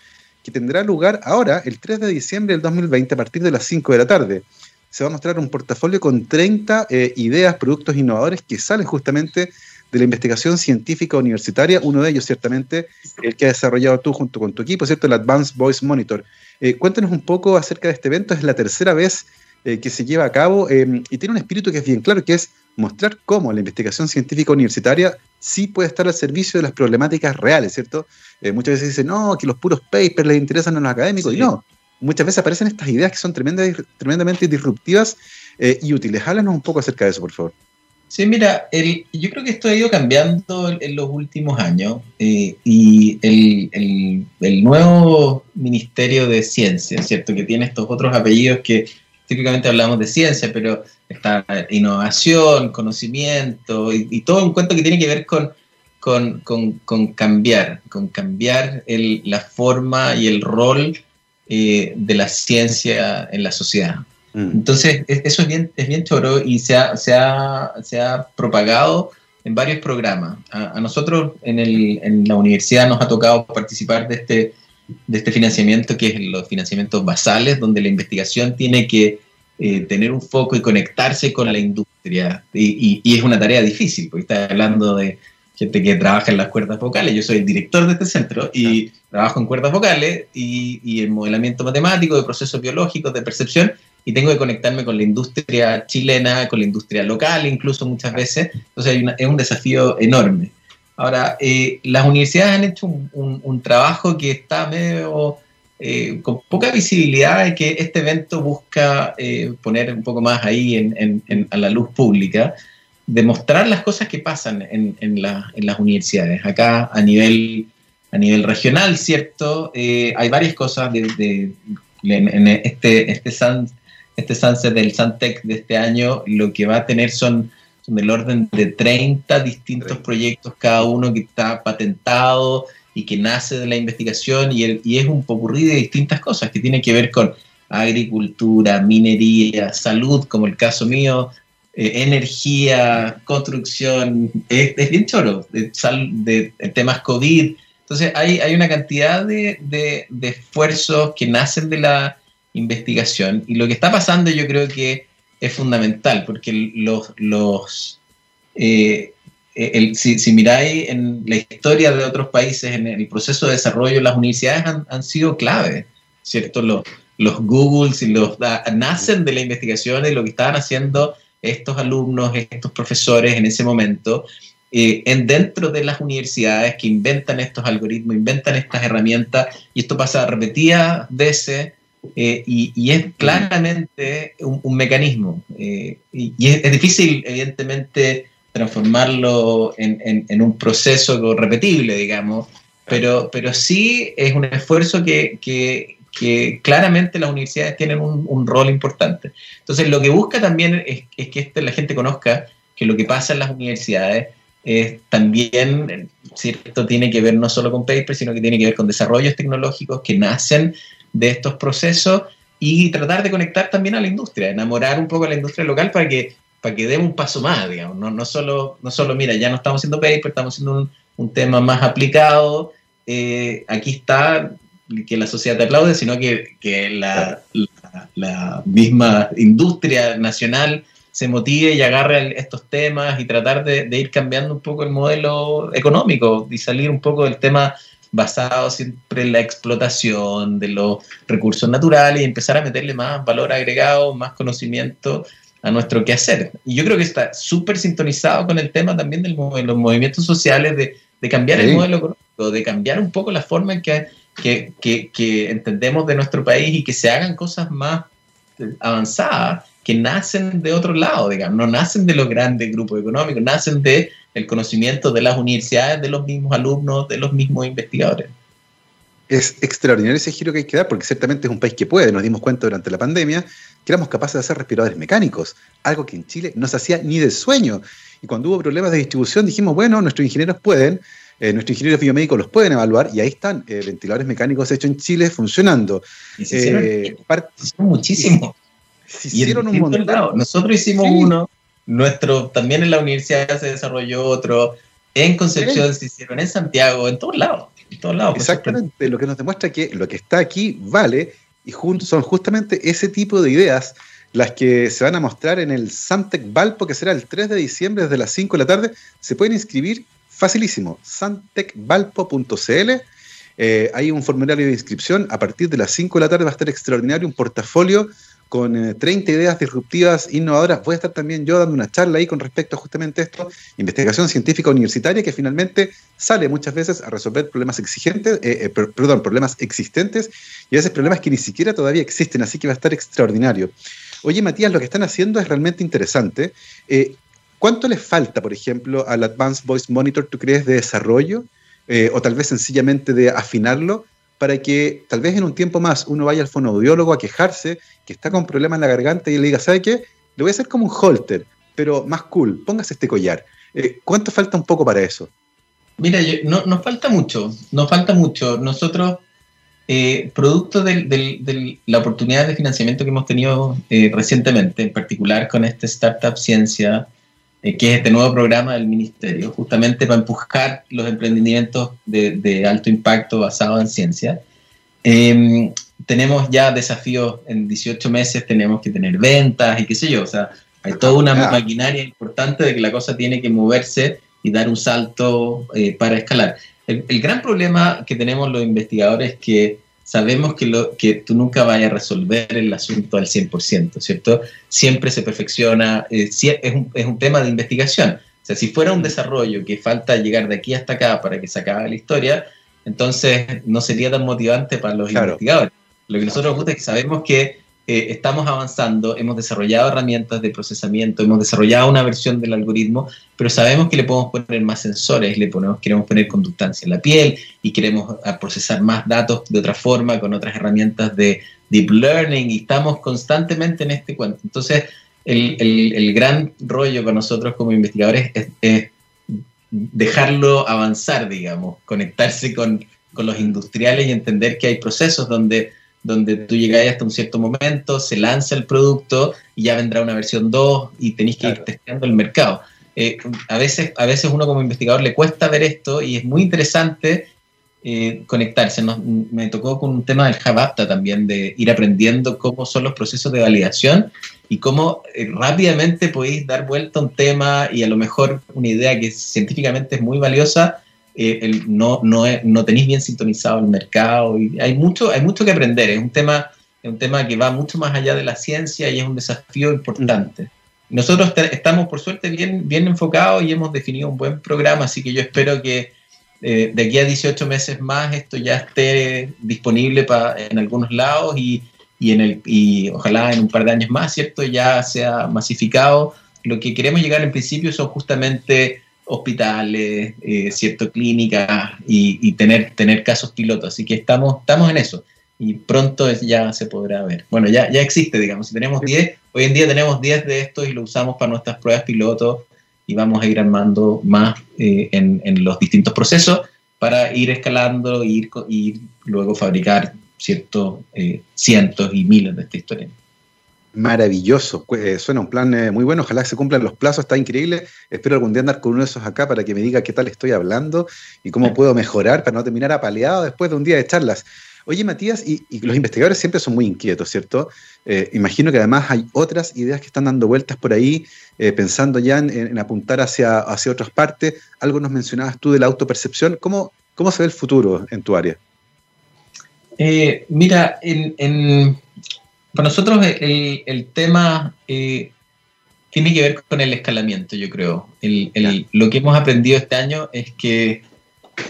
[SPEAKER 1] que tendrá lugar ahora, el 3 de diciembre del 2020, a partir de las 5 de la tarde. Se va a mostrar un portafolio con 30 eh, ideas, productos innovadores que salen justamente de la investigación científica universitaria, uno de ellos ciertamente el que ha desarrollado tú junto con tu equipo, ¿cierto? El Advanced Voice Monitor. Eh, cuéntanos un poco acerca de este evento, es la tercera vez eh, que se lleva a cabo y tiene un espíritu que es bien claro, que es mostrar cómo la investigación científica universitaria sí puede estar al servicio de las problemáticas reales, ¿cierto? Eh, muchas veces dicen, no, que los puros papers les interesan a los académicos, y no. Muchas veces aparecen estas ideas que son tremendamente disruptivas eh, y útiles. Háblanos un poco acerca de eso, por favor.
[SPEAKER 2] Sí, mira, yo creo que esto ha ido cambiando en los últimos años eh, y el, el, nuevo Ministerio de Ciencia, ¿cierto? Que tiene estos otros apellidos que típicamente hablamos de ciencia, pero está innovación, conocimiento y, todo un cuento que tiene que ver con, con, cambiar, con cambiar la forma y el rol eh, de la ciencia en la sociedad. Mm. Entonces, eso es bien, es bien choro y se ha, se ha, propagado en varios programas. A, nosotros en, el, en, la universidad nos ha tocado participar de este de este financiamiento, que es los financiamientos basales, donde la investigación tiene que eh, tener un foco y conectarse con la industria. Y, es una tarea difícil, porque está hablando de gente que trabaja en las cuerdas vocales. Yo soy el director de este centro y trabajo en cuerdas vocales y, y el modelamiento matemático de procesos biológicos, de percepción, y tengo que conectarme con la industria chilena, con la industria local, incluso muchas veces. Entonces es un desafío enorme. Ahora, eh, las universidades han hecho un, trabajo que está medio eh, con poca visibilidad y que este evento busca eh, poner un poco más ahí en, a la luz pública, demostrar las cosas que pasan en, las universidades. Acá a nivel, a nivel regional, ¿cierto? hay varias cosas de, en, este, este, este Sunset del Santec de este año, lo que va a tener son del orden de 30 distintos proyectos, cada uno que está patentado y que nace de la investigación y, el, y es un popurrí de distintas cosas que tienen que ver con agricultura, minería, salud, como el caso mío, eh, energía, construcción, es, bien choro, de, temas COVID. Entonces hay, hay una cantidad de, de, esfuerzos que nacen de la investigación y lo que está pasando yo creo que es fundamental, porque los, los eh, si, miráis en la historia de otros países, en el proceso de desarrollo, las universidades han, sido clave, ¿cierto? Los, los Googles y los nacen de la investigación y lo que estaban haciendo estos alumnos, estos profesores en ese momento, eh, en dentro de las universidades que inventan estos algoritmos, inventan estas herramientas, y esto pasa repetidas veces eh, y, es claramente un, mecanismo. Eh, y, es, difícil, evidentemente, transformarlo en, un proceso repetible, digamos, pero, pero sí es un esfuerzo que, claramente las universidades tienen un, rol importante. Entonces, lo que busca también es, que este, la gente conozca que lo que pasa en las universidades es también, ¿cierto? Tiene que ver no solo con papers, sino que tiene que ver con desarrollos tecnológicos que nacen de estos procesos y tratar de conectar también a la industria, enamorar un poco a la industria local para que, para que dé un paso más, digamos, no, no, solo, no solo, mira, ya no estamos haciendo paper, estamos haciendo un, un tema más aplicado, eh, aquí está que la sociedad te aplaude, sino que, que la, la, misma industria nacional se motive y agarre estos temas y tratar de, de, ir cambiando un poco el modelo económico y salir un poco del tema basado siempre en la explotación de los recursos naturales y empezar a meterle más valor agregado, más conocimiento a nuestro quehacer. Y yo creo que está súper sintonizado con el tema también de los movimientos sociales, de, de cambiar el modelo económico, de cambiar un poco la forma en que, que, que, que, entendemos de nuestro país y que se hagan cosas más avanzadas que nacen de otro lado, digamos, no nacen de los grandes grupos económicos, nacen de el conocimiento de las universidades, de los mismos alumnos, de los mismos investigadores.
[SPEAKER 1] Es extraordinario ese giro que hay que dar, porque ciertamente es un país que puede. Nos dimos cuenta durante la pandemia que éramos capaces de hacer respiradores mecánicos, algo que en Chile no se hacía ni de sueño. Y cuando hubo problemas de distribución dijimos, bueno, nuestros ingenieros pueden, eh, nuestros ingenieros biomédicos los pueden evaluar y ahí están eh, ventiladores mecánicos hechos en Chile funcionando.
[SPEAKER 2] Y se hicieron, eh, muchísimo.
[SPEAKER 1] Se hicieron un montón.
[SPEAKER 2] Nosotros hicimos uno, nuestro, también en la universidad se desarrolló otro, en Concepción se hicieron, en Santiago, en todos lados. En todos lados
[SPEAKER 1] Exactamente, lo que nos demuestra que lo que está aquí vale y son justamente ese tipo de ideas las que se van a mostrar en el Santec Valpo, que será el 3 de diciembre desde las 5 de la tarde. Se pueden inscribir facilísimo, santecvalpo.cl. Eh, hay un formulario de inscripción. A partir de las 5 de la tarde va a estar extraordinario un portafolio con 30 eh, ideas disruptivas, innovadoras. Voy a estar también yo dando una charla ahí con respecto a justamente esto, investigación científica universitaria que finalmente sale muchas veces a resolver problemas exigentes, eh, perdón, problemas existentes y a veces problemas que ni siquiera todavía existen, así que va a estar extraordinario. Oye, Matías, lo que están haciendo es realmente interesante. ¿Cuánto le falta, por ejemplo, al Advanced Voice Monitor, tú crees, de desarrollo? Eh, o tal vez sencillamente de afinarlo para que tal vez en un tiempo más uno vaya al fonoaudiólogo a quejarse que está con problemas en la garganta y le diga, ¿sabe qué? Le voy a hacer como un holter, pero más cool, póngase este collar. Eh, ¿Cuánto falta un poco para eso?
[SPEAKER 2] Mira, no, nos falta mucho, nos falta mucho. Nosotros, eh, producto de, la oportunidad de financiamiento que hemos tenido recientemente, en particular con este Startup Ciencia, eh, que es este nuevo programa del Ministerio, justamente para empujar los emprendimientos de, alto impacto basados en ciencia. Em, tenemos ya desafíos en 18 meses, tenemos que tener ventas y qué sé yo, o sea, hay toda una maquinaria importante de que la cosa tiene que moverse y dar un salto eh, para escalar. El, el, gran problema que tenemos los investigadores es que sabemos que, lo, que tú nunca vayas a resolver el asunto al 100%, ¿cierto? Siempre se perfecciona, eh, es, un, es, un, tema de investigación. O sea, si fuera un desarrollo que falta llegar de aquí hasta acá para que se acabe la historia, entonces no sería tan motivante para los investigadores. Lo que nosotros nos gusta es que sabemos que eh, estamos avanzando, hemos desarrollado herramientas de procesamiento, hemos desarrollado una versión del algoritmo, pero sabemos que le podemos poner más sensores, le ponemos, queremos poner conductancia en la piel y queremos ah, procesar más datos de otra forma con otras herramientas de deep learning y estamos constantemente en este cuento. Entonces, el, el, gran rollo con nosotros como investigadores es, dejarlo avanzar, digamos, conectarse con, con los industriales y entender que hay procesos donde donde tú llegáis hasta un cierto momento, se lanza el producto y ya vendrá una versión 2 y tenéis que ir testeando el mercado. Eh, a, veces, a veces uno como investigador le cuesta ver esto y es muy interesante eh, conectarse. me tocó con un tema del Javapta también, de ir aprendiendo cómo son los procesos de validación y cómo eh, rápidamente podéis dar vuelta a un tema y a lo mejor una idea que científicamente es muy valiosa eh, no, no, no tenéis bien sintonizado el mercado y hay mucho, hay mucho que aprender. Es un tema, es un tema que va mucho más allá de la ciencia y es un desafío importante. Nosotros estamos, por suerte, bien, bien enfocados y hemos definido un buen programa, así que yo espero que eh, de aquí a 18 meses más esto ya esté disponible en algunos lados y, y, en el, y ojalá en un par de años más, ¿cierto? Ya sea masificado. Lo que queremos llegar en principio son justamente hospitales, eh, ciertas clínicas y, tener, tener casos pilotos. Así que estamos, estamos en eso y pronto ya se podrá ver. Bueno, ya, ya existe, digamos, si tenemos 10, hoy en día tenemos 10 de estos y lo usamos para nuestras pruebas pilotos y vamos a ir armando más eh, en, en, los distintos procesos para ir escalando y ir, y luego fabricar ciertos eh, cientos y miles de esta historia.
[SPEAKER 1] Maravilloso, eh, suena un plan eh, muy bueno, ojalá se cumplan los plazos, está increíble. Espero algún día andar con uno de esos acá para que me diga qué tal estoy hablando y cómo puedo mejorar para no terminar apaleado después de un día de charlas. Oye, Matías, y, los investigadores siempre son muy inquietos, ¿cierto? Eh, imagino que además hay otras ideas que están dando vueltas por ahí, pensando ya en, apuntar hacia, hacia otras partes. Algo nos mencionabas tú de la autopercepción. ¿Cómo, cómo se ve el futuro en tu área?
[SPEAKER 2] mira, en para nosotros el, tema eh, tiene que ver con el escalamiento, yo creo. lo que hemos aprendido este año es que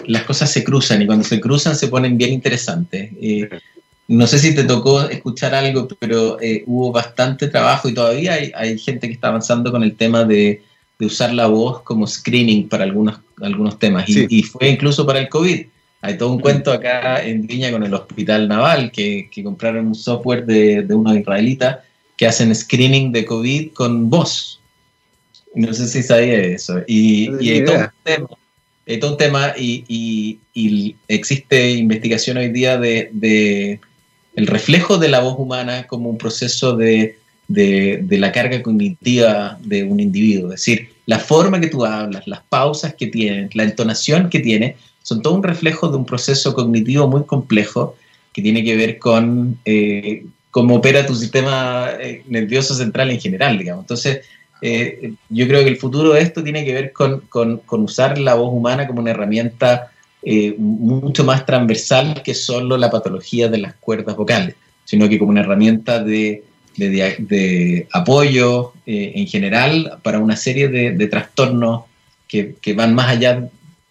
[SPEAKER 2] las cosas se cruzan y cuando se cruzan se ponen bien interesantes. Eh, no sé si te tocó escuchar algo, pero eh, hubo bastante trabajo y todavía hay, gente que está avanzando con el tema de, usar la voz como screening para algunos, algunos temas. Y, fue incluso para el COVID. Hay todo un mm. cuento acá en Viña con el Hospital Naval, que, compraron un software de, de unos israelitas que hacen screening de COVID con voz. No sé si sabía eso. Y, y hay todo un tema, hay todo un tema y, y, existe investigación hoy día de, de, el reflejo de la voz humana como un proceso de, de, la carga cognitiva de un individuo. Es decir, la forma que tú hablas, las pausas que tienes, la entonación que tienes, son todo un reflejo de un proceso cognitivo muy complejo que tiene que ver con eh, cómo opera tu sistema eh, nervioso central en general, digamos. Entonces, eh, yo creo que el futuro de esto tiene que ver con, usar la voz humana como una herramienta eh, mucho más transversal que solo la patología de las cuerdas vocales, sino que como una herramienta de, apoyo en general para una serie de, trastornos que, que, van más allá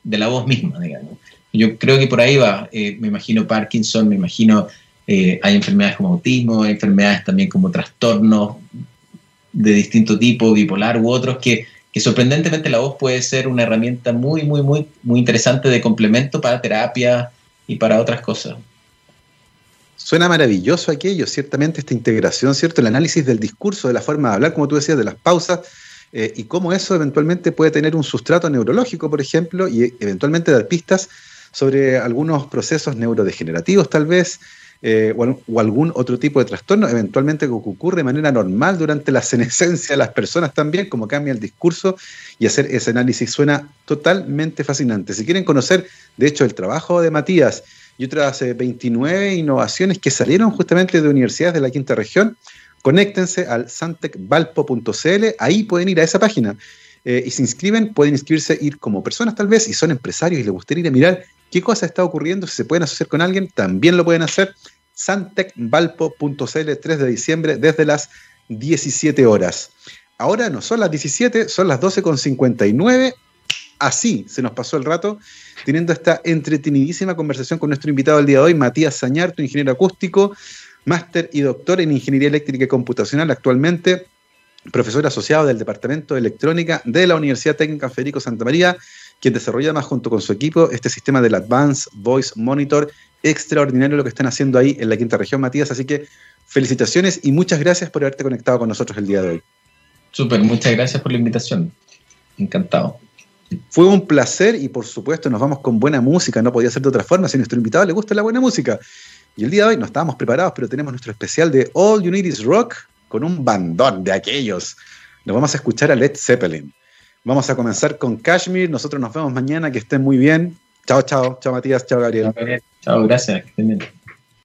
[SPEAKER 2] de la voz misma, digamos. Yo creo que por ahí va, me imagino Parkinson, me imagino eh, hay enfermedades como autismo, hay enfermedades también como trastornos de distinto tipo, bipolar u otros, que, sorprendentemente la voz puede ser una herramienta muy, muy, muy, muy interesante de complemento para terapia y para otras cosas.
[SPEAKER 1] Suena maravilloso aquello, ciertamente esta integración, ¿cierto? El análisis del discurso, de la forma de hablar, como tú decías, de las pausas, eh, y cómo eso eventualmente puede tener un sustrato neurológico, por ejemplo, y eventualmente dar pistas sobre algunos procesos neurodegenerativos tal vez, eh, o, algún otro tipo de trastorno, eventualmente que ocurre de manera normal durante la senescencia de las personas también, como cambia el discurso y hacer ese análisis suena totalmente fascinante. Si quieren conocer, de hecho, el trabajo de Matías y otras 29 innovaciones que salieron justamente de universidades de la quinta región, conéctense al santecvalpo.cl, ahí pueden ir a esa página. Eh, y se inscriben, pueden inscribirse, ir como personas tal vez, y son empresarios y les gustaría ir a mirar qué cosa está ocurriendo, si se pueden asociar con alguien, también lo pueden hacer. santecvalpo.cl 3 de diciembre desde las 17 horas. Ahora no son las 17, son las 12.59. Así se nos pasó el rato, teniendo esta entretenidísima conversación con nuestro invitado del día de hoy, Matías Sañarto, ingeniero acústico, máster y doctor en ingeniería eléctrica y computacional actualmente, profesor asociado del Departamento de Electrónica de la Universidad Técnica Federico Santa María quien desarrolla más junto con su equipo este sistema del Advanced Voice Monitor. Extraordinario lo que están haciendo ahí en la quinta región, Matías. Así que felicitaciones y muchas gracias por haberte conectado con nosotros el día de hoy.
[SPEAKER 2] Súper, muchas gracias por la invitación. Encantado.
[SPEAKER 1] Fue un placer y por supuesto nos vamos con buena música, no podía ser de otra forma si a nuestro invitado le gusta la buena música. Y el día de hoy no estábamos preparados, pero tenemos nuestro especial de All You Need Is Rock con un bandón de aquellos. Nos vamos a escuchar a Led Zeppelin. Vamos a comenzar con Kashmir. Nosotros nos vemos mañana. Que estén muy bien. Chao, chao. Chao, Matías. Chao, Gabriel.
[SPEAKER 2] Chao, gracias. Que estén bien.